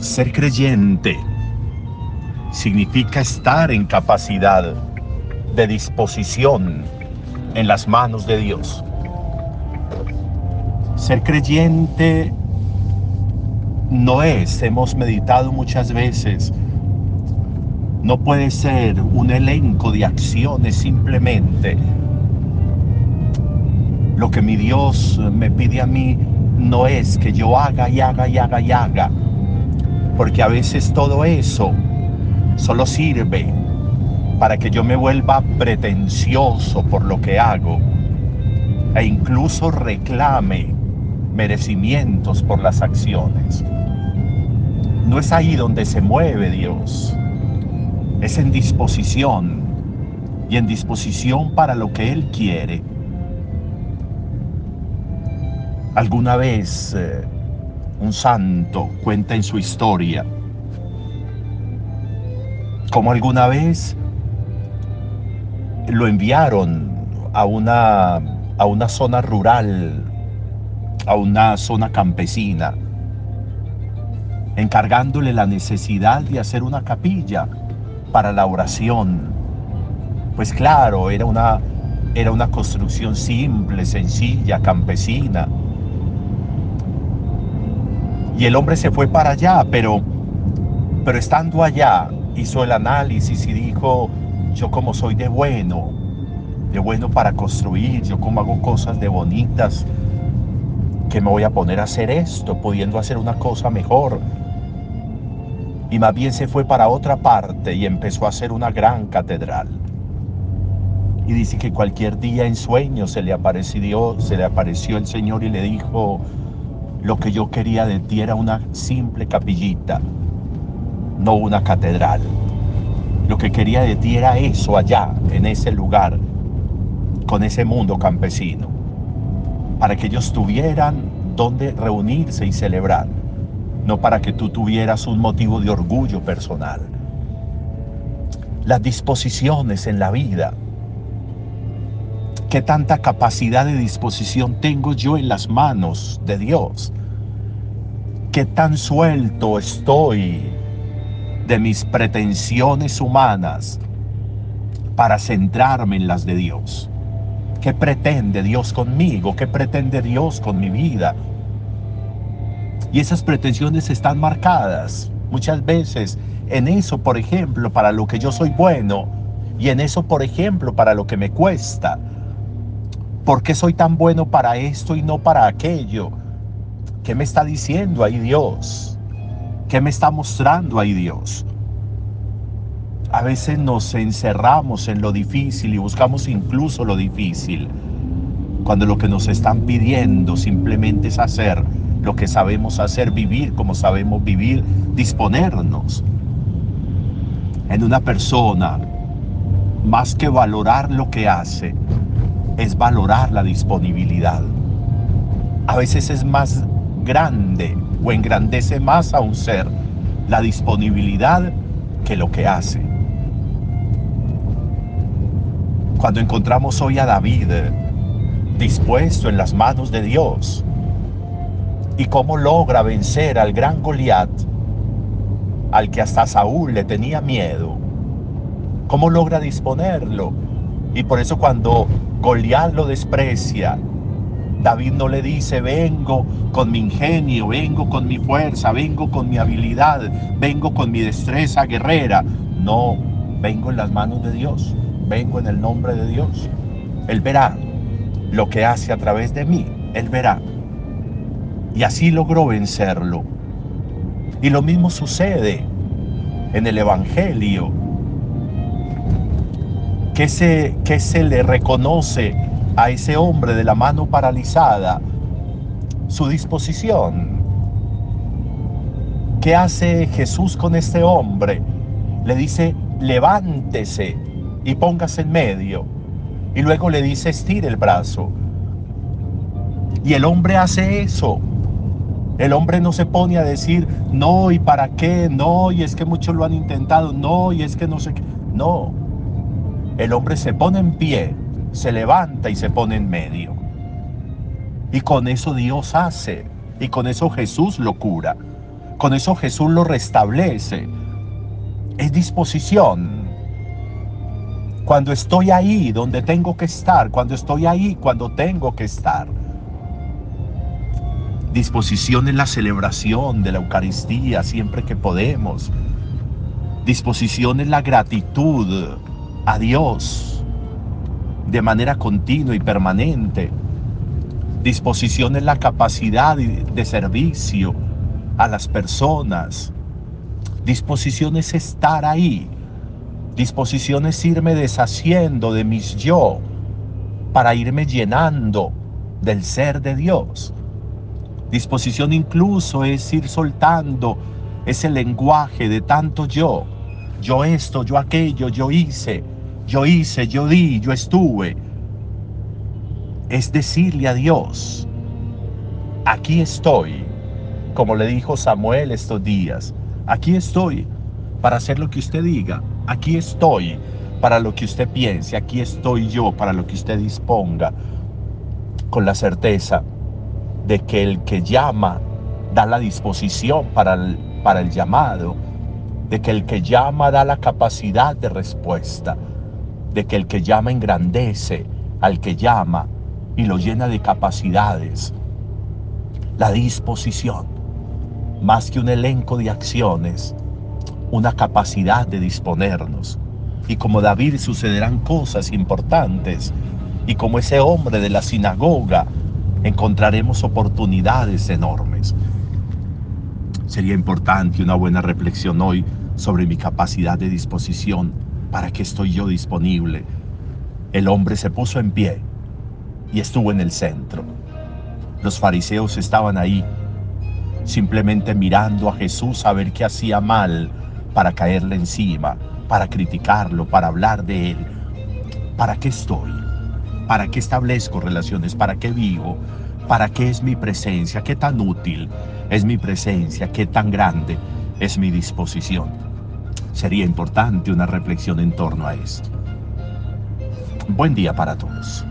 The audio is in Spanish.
Ser creyente significa estar en capacidad de disposición en las manos de Dios. Ser creyente no es, hemos meditado muchas veces, no puede ser un elenco de acciones simplemente. Lo que mi Dios me pide a mí no es que yo haga y haga y haga y haga, porque a veces todo eso solo sirve para que yo me vuelva pretencioso por lo que hago e incluso reclame merecimientos por las acciones. No es ahí donde se mueve Dios, es en disposición y en disposición para lo que Él quiere. Alguna vez eh, un santo cuenta en su historia como alguna vez lo enviaron a una, a una zona rural, a una zona campesina, encargándole la necesidad de hacer una capilla para la oración. Pues claro, era una, era una construcción simple, sencilla, campesina. Y el hombre se fue para allá, pero, pero estando allá, hizo el análisis y dijo, yo como soy de bueno, de bueno para construir, yo como hago cosas de bonitas, que me voy a poner a hacer esto, pudiendo hacer una cosa mejor. Y más bien se fue para otra parte y empezó a hacer una gran catedral. Y dice que cualquier día en sueño se le apareció, se le apareció el Señor y le dijo, lo que yo quería de ti era una simple capillita no una catedral. Lo que quería de ti era eso allá, en ese lugar, con ese mundo campesino, para que ellos tuvieran donde reunirse y celebrar, no para que tú tuvieras un motivo de orgullo personal. Las disposiciones en la vida, qué tanta capacidad de disposición tengo yo en las manos de Dios, qué tan suelto estoy de mis pretensiones humanas para centrarme en las de Dios. ¿Qué pretende Dios conmigo? ¿Qué pretende Dios con mi vida? Y esas pretensiones están marcadas muchas veces en eso, por ejemplo, para lo que yo soy bueno y en eso, por ejemplo, para lo que me cuesta. ¿Por qué soy tan bueno para esto y no para aquello? ¿Qué me está diciendo ahí Dios? ¿Qué me está mostrando ahí Dios? A veces nos encerramos en lo difícil y buscamos incluso lo difícil, cuando lo que nos están pidiendo simplemente es hacer lo que sabemos hacer, vivir como sabemos vivir, disponernos. En una persona, más que valorar lo que hace, es valorar la disponibilidad. A veces es más grande o engrandece más a un ser la disponibilidad que lo que hace. Cuando encontramos hoy a David dispuesto en las manos de Dios y cómo logra vencer al gran Goliat, al que hasta Saúl le tenía miedo, cómo logra disponerlo. Y por eso cuando Goliat lo desprecia, David no le dice, vengo con mi ingenio, vengo con mi fuerza, vengo con mi habilidad, vengo con mi destreza guerrera. No, vengo en las manos de Dios, vengo en el nombre de Dios. Él verá lo que hace a través de mí, Él verá. Y así logró vencerlo. Y lo mismo sucede en el Evangelio, que se, que se le reconoce a ese hombre de la mano paralizada su disposición. ¿Qué hace Jesús con este hombre? Le dice, levántese y póngase en medio. Y luego le dice, estire el brazo. Y el hombre hace eso. El hombre no se pone a decir, no, ¿y para qué? No, y es que muchos lo han intentado. No, y es que no sé qué. No. El hombre se pone en pie se levanta y se pone en medio. Y con eso Dios hace, y con eso Jesús lo cura. Con eso Jesús lo restablece. Es disposición. Cuando estoy ahí donde tengo que estar, cuando estoy ahí cuando tengo que estar. Disposición en la celebración de la Eucaristía siempre que podemos. Disposición en la gratitud a Dios de manera continua y permanente. Disposición en la capacidad de servicio a las personas. Disposición es estar ahí. Disposición es irme deshaciendo de mis yo para irme llenando del ser de Dios. Disposición incluso es ir soltando ese lenguaje de tanto yo. Yo esto, yo aquello, yo hice, yo hice, yo di, yo estuve. Es decirle a Dios, aquí estoy, como le dijo Samuel estos días, aquí estoy para hacer lo que usted diga, aquí estoy para lo que usted piense, aquí estoy yo para lo que usted disponga, con la certeza de que el que llama da la disposición para el, para el llamado, de que el que llama da la capacidad de respuesta de que el que llama engrandece al que llama y lo llena de capacidades. La disposición, más que un elenco de acciones, una capacidad de disponernos. Y como David sucederán cosas importantes, y como ese hombre de la sinagoga, encontraremos oportunidades enormes. Sería importante una buena reflexión hoy sobre mi capacidad de disposición ¿para qué estoy yo disponible? El hombre se puso en pie y estuvo en el centro. Los fariseos estaban ahí, simplemente mirando a Jesús a ver qué hacía mal para caerle encima, para criticarlo, para hablar de él. ¿Para qué estoy? ¿Para qué establezco relaciones? ¿Para qué vivo? ¿Para qué es mi presencia? ¿Qué tan útil es mi presencia? ¿Qué tan grande es mi disposición? Sería importante una reflexión en torno a esto. Buen día para todos.